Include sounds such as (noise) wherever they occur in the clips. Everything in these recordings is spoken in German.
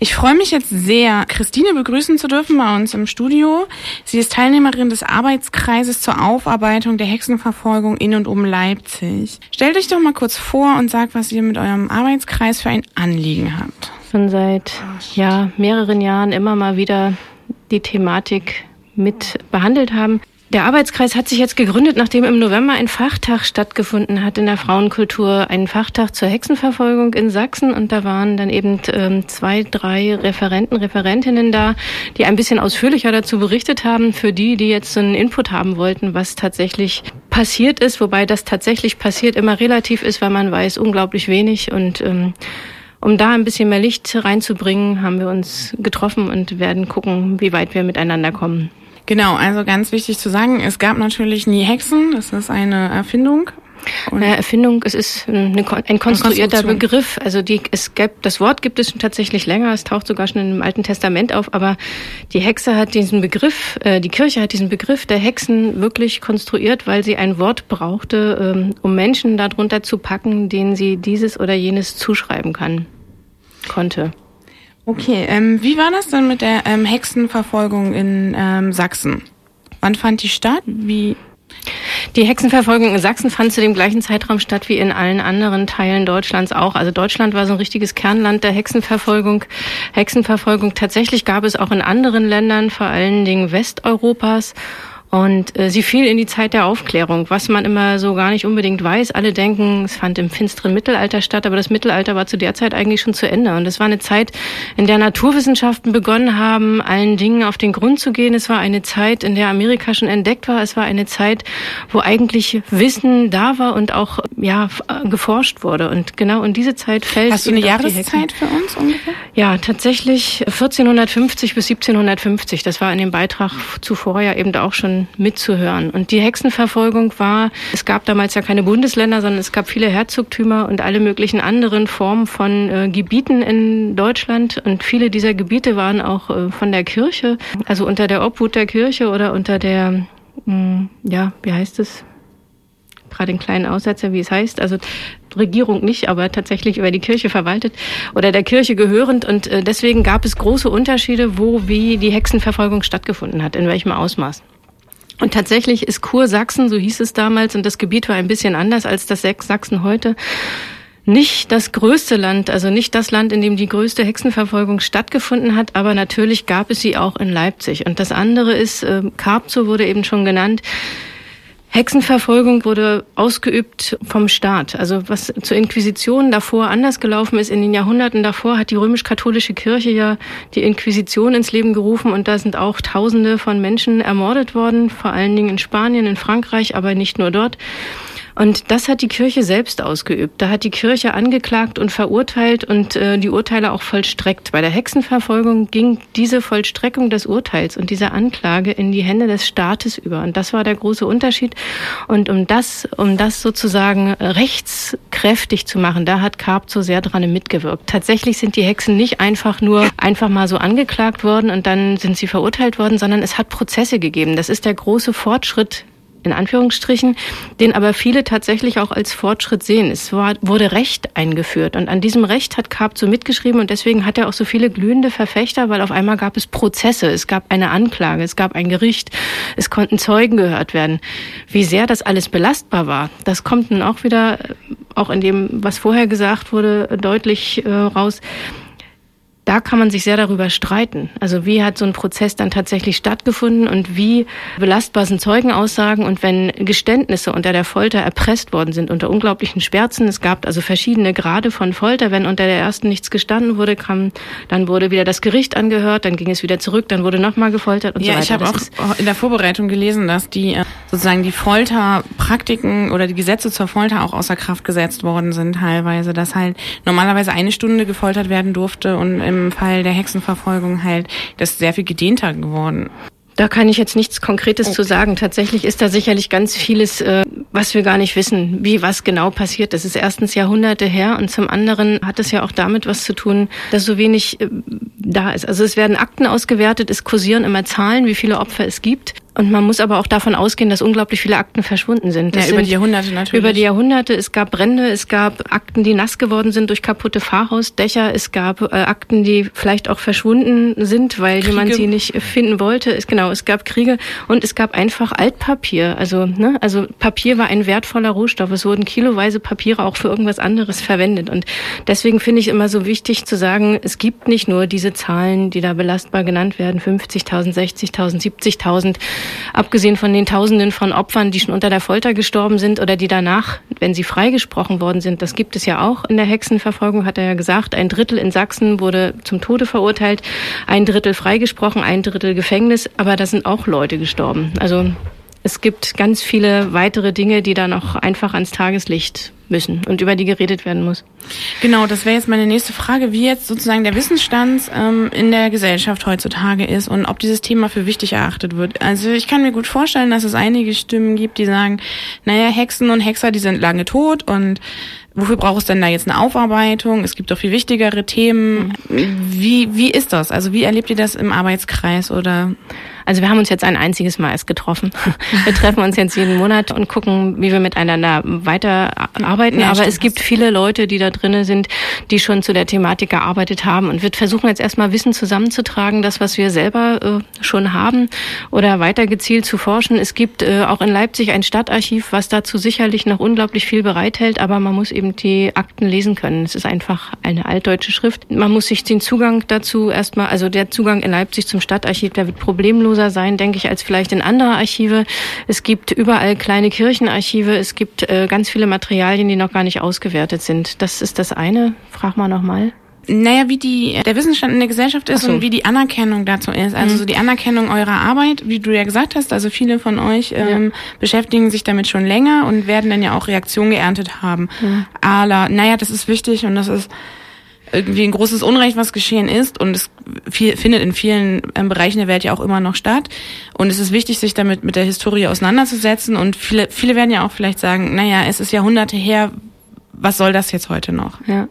Ich freue mich jetzt sehr, Christine begrüßen zu dürfen bei uns im Studio. Sie ist Teilnehmerin des Arbeitskreises zur Aufarbeitung der Hexenverfolgung in und um Leipzig. Stellt euch doch mal kurz vor und sagt, was ihr mit eurem Arbeitskreis für ein Anliegen habt. Schon seit ja, mehreren Jahren immer mal wieder die Thematik mit behandelt haben. Der Arbeitskreis hat sich jetzt gegründet, nachdem im November ein Fachtag stattgefunden hat in der Frauenkultur, ein Fachtag zur Hexenverfolgung in Sachsen. Und da waren dann eben ähm, zwei, drei Referenten, Referentinnen da, die ein bisschen ausführlicher dazu berichtet haben, für die, die jetzt so einen Input haben wollten, was tatsächlich passiert ist, wobei das tatsächlich passiert immer relativ ist, weil man weiß unglaublich wenig und ähm, um da ein bisschen mehr Licht reinzubringen, haben wir uns getroffen und werden gucken, wie weit wir miteinander kommen. Genau, also ganz wichtig zu sagen, es gab natürlich nie Hexen, das ist eine Erfindung. Und naja, Erfindung, es ist eine, ein konstruierter Begriff. Also die, es gibt, das Wort gibt es tatsächlich länger, es taucht sogar schon im Alten Testament auf, aber die Hexe hat diesen Begriff, äh, die Kirche hat diesen Begriff der Hexen wirklich konstruiert, weil sie ein Wort brauchte, ähm, um Menschen darunter zu packen, denen sie dieses oder jenes zuschreiben kann, konnte. Okay, ähm, wie war das denn mit der ähm, Hexenverfolgung in ähm, Sachsen? Wann fand die statt? Wie? Die Hexenverfolgung in Sachsen fand zu dem gleichen Zeitraum statt wie in allen anderen Teilen Deutschlands auch. Also Deutschland war so ein richtiges Kernland der Hexenverfolgung. Hexenverfolgung tatsächlich gab es auch in anderen Ländern, vor allen Dingen Westeuropas. Und äh, sie fiel in die Zeit der Aufklärung, was man immer so gar nicht unbedingt weiß. Alle denken, es fand im finsteren Mittelalter statt, aber das Mittelalter war zu der Zeit eigentlich schon zu Ende. Und es war eine Zeit, in der Naturwissenschaften begonnen haben, allen Dingen auf den Grund zu gehen. Es war eine Zeit, in der Amerika schon entdeckt war. Es war eine Zeit, wo eigentlich Wissen da war und auch ja geforscht wurde. Und genau in diese Zeit fällt. Hast du eine Jahreszeit für uns ungefähr? Ja, tatsächlich 1450 bis 1750. Das war in dem Beitrag zuvor ja eben auch schon mitzuhören. Und die Hexenverfolgung war, es gab damals ja keine Bundesländer, sondern es gab viele Herzogtümer und alle möglichen anderen Formen von äh, Gebieten in Deutschland. Und viele dieser Gebiete waren auch äh, von der Kirche, also unter der Obhut der Kirche oder unter der, mh, hm, ja, wie heißt es? gerade einen kleinen Aussetzer, wie es heißt, also Regierung nicht, aber tatsächlich über die Kirche verwaltet oder der Kirche gehörend. Und äh, deswegen gab es große Unterschiede, wo wie die Hexenverfolgung stattgefunden hat, in welchem Ausmaß. Und tatsächlich ist Kursachsen, so hieß es damals, und das Gebiet war ein bisschen anders als das Sachsen heute, nicht das größte Land, also nicht das Land, in dem die größte Hexenverfolgung stattgefunden hat, aber natürlich gab es sie auch in Leipzig. Und das andere ist, äh, Karpzow wurde eben schon genannt, Hexenverfolgung wurde ausgeübt vom Staat. Also was zur Inquisition davor anders gelaufen ist, in den Jahrhunderten davor hat die römisch-katholische Kirche ja die Inquisition ins Leben gerufen und da sind auch Tausende von Menschen ermordet worden, vor allen Dingen in Spanien, in Frankreich, aber nicht nur dort. Und das hat die Kirche selbst ausgeübt. Da hat die Kirche angeklagt und verurteilt und äh, die Urteile auch vollstreckt. Bei der Hexenverfolgung ging diese Vollstreckung des Urteils und diese Anklage in die Hände des Staates über. Und das war der große Unterschied. Und um das, um das sozusagen rechtskräftig zu machen, da hat Karp so sehr dran mitgewirkt. Tatsächlich sind die Hexen nicht einfach nur einfach mal so angeklagt worden und dann sind sie verurteilt worden, sondern es hat Prozesse gegeben. Das ist der große Fortschritt in Anführungsstrichen, den aber viele tatsächlich auch als Fortschritt sehen. Es war, wurde Recht eingeführt und an diesem Recht hat Karp so mitgeschrieben und deswegen hat er auch so viele glühende Verfechter, weil auf einmal gab es Prozesse, es gab eine Anklage, es gab ein Gericht, es konnten Zeugen gehört werden. Wie sehr das alles belastbar war, das kommt nun auch wieder, auch in dem, was vorher gesagt wurde, deutlich äh, raus da kann man sich sehr darüber streiten. Also wie hat so ein Prozess dann tatsächlich stattgefunden und wie belastbar sind Zeugenaussagen und wenn Geständnisse unter der Folter erpresst worden sind, unter unglaublichen Schmerzen. Es gab also verschiedene Grade von Folter. Wenn unter der ersten nichts gestanden wurde, kam, dann wurde wieder das Gericht angehört, dann ging es wieder zurück, dann wurde nochmal gefoltert und ja, so weiter. Ja, ich habe auch in der Vorbereitung gelesen, dass die äh, sozusagen die Folterpraktiken oder die Gesetze zur Folter auch außer Kraft gesetzt worden sind teilweise, dass halt normalerweise eine Stunde gefoltert werden durfte und im im Fall der Hexenverfolgung halt das sehr viel gedehnter geworden. Da kann ich jetzt nichts Konkretes okay. zu sagen. Tatsächlich ist da sicherlich ganz vieles, äh, was wir gar nicht wissen, wie was genau passiert. Das ist erstens Jahrhunderte her und zum anderen hat es ja auch damit was zu tun, dass so wenig äh, da ist. Also es werden Akten ausgewertet, es kursieren immer Zahlen, wie viele Opfer es gibt. Und man muss aber auch davon ausgehen, dass unglaublich viele Akten verschwunden sind. Das ja, über die Jahrhunderte natürlich. Über die Jahrhunderte. Es gab Brände, es gab Akten, die nass geworden sind durch kaputte Fahrhausdächer. Es gab äh, Akten, die vielleicht auch verschwunden sind, weil Kriege. jemand sie nicht finden wollte. Es, genau, es gab Kriege und es gab einfach Altpapier. Also, ne, also Papier war ein wertvoller Rohstoff. Es wurden kiloweise Papiere auch für irgendwas anderes verwendet. Und deswegen finde ich immer so wichtig zu sagen, es gibt nicht nur diese Zahlen, die da belastbar genannt werden, 50.000, 60.000, 70.000 abgesehen von den Tausenden von Opfern, die schon unter der Folter gestorben sind oder die danach, wenn sie freigesprochen worden sind, das gibt es ja auch in der Hexenverfolgung, hat er ja gesagt, ein Drittel in Sachsen wurde zum Tode verurteilt, ein Drittel freigesprochen, ein Drittel Gefängnis, aber da sind auch Leute gestorben. Also es gibt ganz viele weitere Dinge, die da noch einfach ans Tageslicht müssen und über die geredet werden muss. Genau, das wäre jetzt meine nächste Frage, wie jetzt sozusagen der Wissensstand ähm, in der Gesellschaft heutzutage ist und ob dieses Thema für wichtig erachtet wird. Also ich kann mir gut vorstellen, dass es einige Stimmen gibt, die sagen, naja, Hexen und Hexer, die sind lange tot und wofür braucht es denn da jetzt eine Aufarbeitung? Es gibt doch viel wichtigere Themen. Wie, wie ist das? Also wie erlebt ihr das im Arbeitskreis oder? Also wir haben uns jetzt ein einziges Mal erst getroffen. (laughs) Wir treffen uns jetzt jeden Monat und gucken, wie wir miteinander weiterarbeiten. Ja, Aber es gibt viele Leute, die da drinnen sind, die schon zu der Thematik gearbeitet haben. Und wir versuchen jetzt erstmal Wissen zusammenzutragen, das, was wir selber äh, schon haben oder weiter gezielt zu forschen. Es gibt äh, auch in Leipzig ein Stadtarchiv, was dazu sicherlich noch unglaublich viel bereithält. Aber man muss eben die Akten lesen können. Es ist einfach eine altdeutsche Schrift. Man muss sich den Zugang dazu erstmal, also der Zugang in Leipzig zum Stadtarchiv, der wird problemlos kostenloser sein, denke ich, als vielleicht in andere Archive. Es gibt überall kleine Kirchenarchive. Es gibt äh, ganz viele Materialien, die noch gar nicht ausgewertet sind. Das ist das eine. Frag mal nochmal. Naja, wie die, der Wissensstand in der Gesellschaft ist so. und wie die Anerkennung dazu ist. Also mhm. so die Anerkennung eurer Arbeit, wie du ja gesagt hast, also viele von euch ähm, ja. beschäftigen sich damit schon länger und werden dann ja auch Reaktionen geerntet haben. Mhm. Aber naja, das ist wichtig und das ist irgendwie ein großes Unrecht, was geschehen ist und es viel, findet in vielen ähm, Bereichen der Welt ja auch immer noch statt. Und es ist wichtig, sich damit mit der Historie auseinanderzusetzen und viele, viele werden ja auch vielleicht sagen, naja, es ist Jahrhunderte her, was soll das jetzt heute noch? Ja.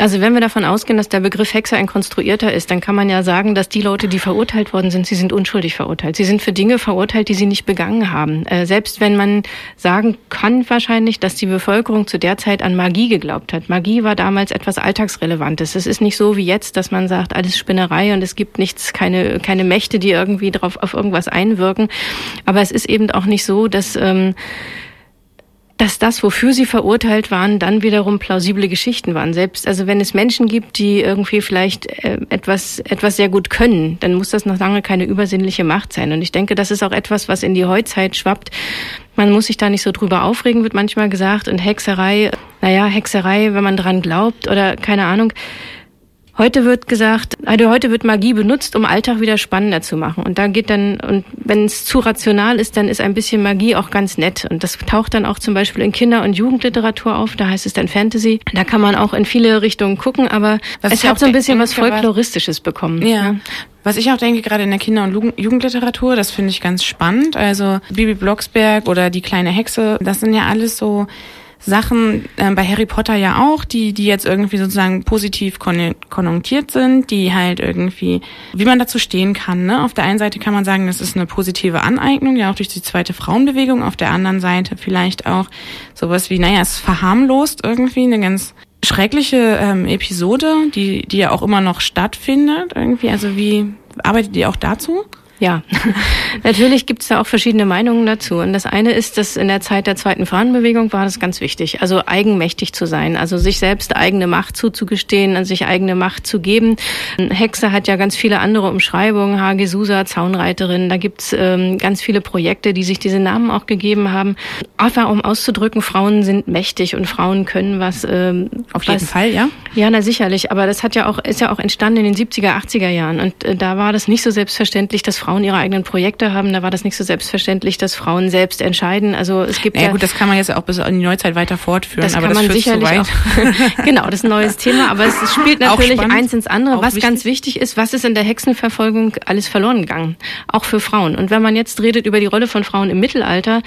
Also wenn wir davon ausgehen, dass der Begriff Hexer ein konstruierter ist, dann kann man ja sagen, dass die Leute, die verurteilt worden sind, sie sind unschuldig verurteilt. Sie sind für Dinge verurteilt, die sie nicht begangen haben. Äh, selbst wenn man sagen kann wahrscheinlich, dass die Bevölkerung zu der Zeit an Magie geglaubt hat. Magie war damals etwas Alltagsrelevantes. Es ist nicht so wie jetzt, dass man sagt, alles Spinnerei und es gibt nichts, keine, keine Mächte, die irgendwie drauf auf irgendwas einwirken. Aber es ist eben auch nicht so, dass ähm, dass das, wofür sie verurteilt waren, dann wiederum plausible Geschichten waren. Selbst, also wenn es Menschen gibt, die irgendwie vielleicht äh, etwas, etwas sehr gut können, dann muss das noch lange keine übersinnliche Macht sein. Und ich denke, das ist auch etwas, was in die Heutzeit schwappt. Man muss sich da nicht so drüber aufregen, wird manchmal gesagt. Und Hexerei, naja, Hexerei, wenn man dran glaubt oder keine Ahnung. Heute wird gesagt, also heute wird Magie benutzt, um Alltag wieder spannender zu machen. Und da geht dann, und wenn es zu rational ist, dann ist ein bisschen Magie auch ganz nett. Und das taucht dann auch zum Beispiel in Kinder- und Jugendliteratur auf. Da heißt es dann Fantasy. Da kann man auch in viele Richtungen gucken, aber was es hat so ein bisschen was Folkloristisches bekommen. Ja. Was ich auch denke, gerade in der Kinder- und Jugendliteratur, das finde ich ganz spannend. Also Bibi Blocksberg oder Die kleine Hexe, das sind ja alles so Sachen äh, bei Harry Potter ja auch, die, die jetzt irgendwie sozusagen positiv kon konjunktiert sind, die halt irgendwie, wie man dazu stehen kann. Ne? Auf der einen Seite kann man sagen, das ist eine positive Aneignung, ja auch durch die zweite Frauenbewegung. Auf der anderen Seite vielleicht auch sowas wie, naja, es verharmlost irgendwie eine ganz schreckliche ähm, Episode, die, die ja auch immer noch stattfindet irgendwie. Also wie arbeitet ihr auch dazu? Ja, (laughs) natürlich gibt es da auch verschiedene Meinungen dazu. Und das eine ist, dass in der Zeit der zweiten Frauenbewegung war das ganz wichtig, also eigenmächtig zu sein, also sich selbst eigene Macht zuzugestehen, an sich eigene Macht zu geben. Hexe hat ja ganz viele andere Umschreibungen, Hage Susa, Zaunreiterin, da gibt's ähm, ganz viele Projekte, die sich diese Namen auch gegeben haben. Einfach um auszudrücken, Frauen sind mächtig und Frauen können was. Ähm, Auf jeden was, Fall, ja? Ja, na sicherlich. Aber das hat ja auch, ist ja auch entstanden in den 70er, 80er Jahren. Und äh, da war das nicht so selbstverständlich, dass Frauen Frauen ihre eigenen Projekte haben. Da war das nicht so selbstverständlich, dass Frauen selbst entscheiden. Also es gibt ja, ja gut, das kann man jetzt auch bis in die Neuzeit weiter fortführen. Das aber kann das man sicherlich auch. (laughs) genau, das ist ein neues Thema. Aber es (laughs) spielt natürlich eins ins andere. Was wichtig. ganz wichtig ist, was ist in der Hexenverfolgung alles verloren gegangen, auch für Frauen. Und wenn man jetzt redet über die Rolle von Frauen im Mittelalter,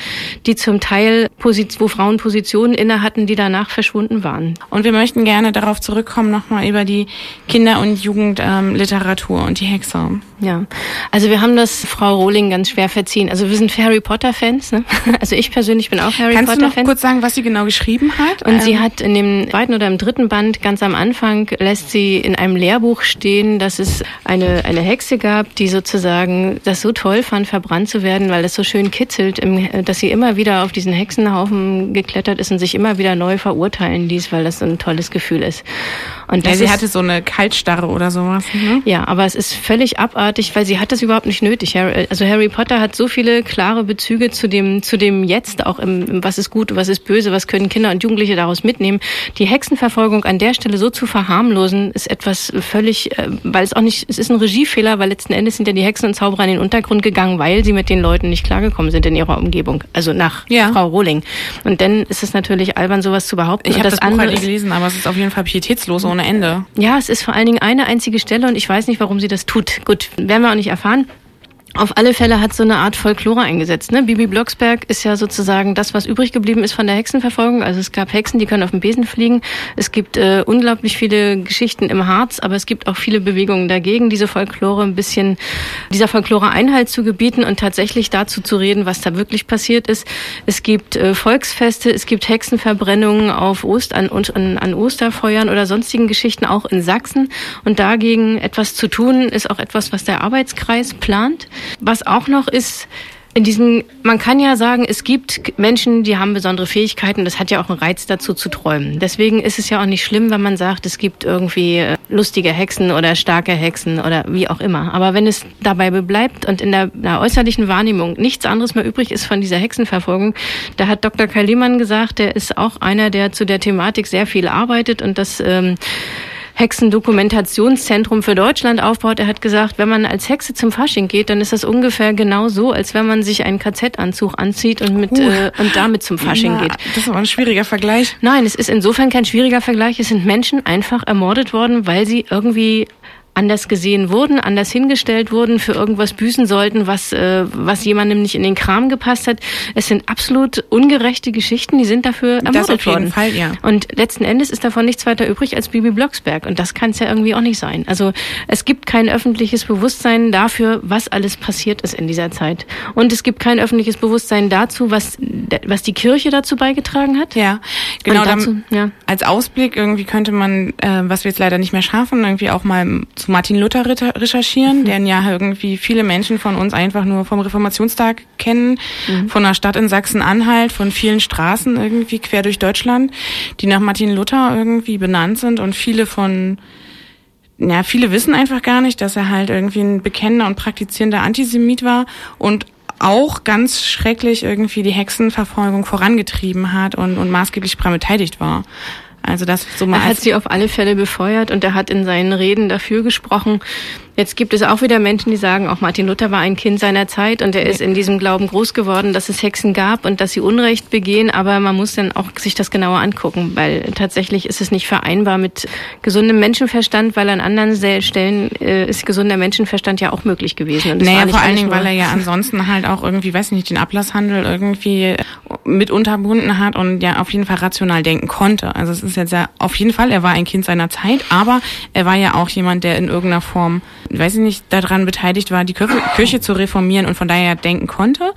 die zum Teil wo Frauen Positionen inne hatten, die danach verschwunden waren. Und wir möchten gerne darauf zurückkommen nochmal über die Kinder- und Jugendliteratur ähm, und die Hexe. Ja, also wir haben haben das Frau Rowling ganz schwer verziehen. Also wir sind Harry Potter Fans. Ne? (laughs) Also ich persönlich bin auch Harry Kannst Potter Fan. Kannst du noch kurz sagen, was sie genau geschrieben hat? Und ähm. sie hat in dem zweiten oder im dritten Band ganz am Anfang lässt sie in einem Lehrbuch stehen, dass es eine eine Hexe gab, die sozusagen das so toll fand, verbrannt zu werden, weil das so schön kitzelt, dass sie immer wieder auf diesen Hexenhaufen geklettert ist und sich immer wieder neu verurteilen ließ, weil das so ein tolles Gefühl ist. Und ja, sie hatte so eine Kaltstarre oder sowas. Ne? Ja, aber es ist völlig abartig, weil sie hat das überhaupt nicht nötig. Also Harry Potter hat so viele klare Bezüge zu dem, zu dem Jetzt, auch im, im was ist gut, was ist böse, was können Kinder und Jugendliche daraus mitnehmen. Die Hexenverfolgung an der Stelle so zu verharmlosen, ist etwas völlig, äh, weil es auch nicht, es ist ein Regiefehler, weil letzten Endes sind ja die Hexen und Zauberer in den Untergrund gegangen, weil sie mit den Leuten nicht klargekommen sind in ihrer Umgebung. Also nach ja. Frau Rowling. Und dann ist es natürlich albern, sowas zu behaupten. Ich habe das, das Buch halt nicht gelesen, aber es ist auf jeden Fall pietätslos ohne Ende. Ja, es ist vor allen Dingen eine einzige Stelle und ich weiß nicht, warum sie das tut. Gut, werden wir auch nicht erfahren. Auf alle Fälle hat so eine Art Folklore eingesetzt. Ne? Bibi Blocksberg ist ja sozusagen das, was übrig geblieben ist von der Hexenverfolgung. Also es gab Hexen, die können auf dem Besen fliegen. Es gibt äh, unglaublich viele Geschichten im Harz, aber es gibt auch viele Bewegungen dagegen, diese Folklore ein bisschen, dieser Folklore Einhalt zu gebieten und tatsächlich dazu zu reden, was da wirklich passiert ist. Es gibt äh, Volksfeste, es gibt Hexenverbrennungen auf Ost an, an, an Osterfeuern oder sonstigen Geschichten auch in Sachsen. Und dagegen etwas zu tun, ist auch etwas, was der Arbeitskreis plant. Was auch noch ist, in diesen, man kann ja sagen, es gibt Menschen, die haben besondere Fähigkeiten. Das hat ja auch einen Reiz dazu zu träumen. Deswegen ist es ja auch nicht schlimm, wenn man sagt, es gibt irgendwie äh, lustige Hexen oder starke Hexen oder wie auch immer. Aber wenn es dabei bleibt und in der, der äußerlichen Wahrnehmung nichts anderes mehr übrig ist von dieser Hexenverfolgung, da hat Dr. Kalimann gesagt, der ist auch einer, der zu der Thematik sehr viel arbeitet und das ähm, Hexendokumentationszentrum für Deutschland aufbaut. Er hat gesagt, wenn man als Hexe zum Fasching geht, dann ist das ungefähr genau so, als wenn man sich einen KZ-Anzug anzieht und mit uh, äh, und damit zum Fasching ja, geht. Das ist aber ein schwieriger Vergleich. Nein, es ist insofern kein schwieriger Vergleich. Es sind Menschen einfach ermordet worden, weil sie irgendwie anders gesehen wurden, anders hingestellt wurden, für irgendwas büßen sollten, was, äh, was jemandem nicht in den Kram gepasst hat. Es sind absolut ungerechte Geschichten, die sind dafür ermordet das auf jeden worden. Fall, ja. Und letzten Endes ist davon nichts weiter übrig als Bibi Blocksberg. Und das kann es ja irgendwie auch nicht sein. Also es gibt kein öffentliches Bewusstsein dafür, was alles passiert ist in dieser Zeit. Und es gibt kein öffentliches Bewusstsein dazu, was, was die Kirche dazu beigetragen hat. Ja, genau. Dazu, dann, ja. Als Ausblick irgendwie könnte man, äh, was wir jetzt leider nicht mehr schaffen, irgendwie auch mal zu Martin Luther recherchieren, mhm. den ja irgendwie viele Menschen von uns einfach nur vom Reformationstag kennen, mhm. von einer Stadt in Sachsen-Anhalt, von vielen Straßen irgendwie quer durch Deutschland, die nach Martin Luther irgendwie benannt sind und viele von ja, viele wissen einfach gar nicht, dass er halt irgendwie ein bekennender und praktizierender Antisemit war und auch ganz schrecklich irgendwie die Hexenverfolgung vorangetrieben hat und, und maßgeblich daran beteiligt war. Also das so mal. Er hat sie auf alle Fälle befeuert und er hat in seinen Reden dafür gesprochen, Jetzt gibt es auch wieder Menschen, die sagen, auch Martin Luther war ein Kind seiner Zeit und er ist in diesem Glauben groß geworden, dass es Hexen gab und dass sie Unrecht begehen, aber man muss dann auch sich das genauer angucken, weil tatsächlich ist es nicht vereinbar mit gesundem Menschenverstand, weil an anderen Stellen äh, ist gesunder Menschenverstand ja auch möglich gewesen. Und naja, vor allen Dingen, weil er ja ansonsten halt auch irgendwie, weiß nicht, den Ablasshandel irgendwie mit unterbunden hat und ja auf jeden Fall rational denken konnte. Also es ist jetzt ja auf jeden Fall, er war ein Kind seiner Zeit, aber er war ja auch jemand, der in irgendeiner Form weiß ich nicht, daran beteiligt war, die Kirche zu reformieren und von daher denken konnte.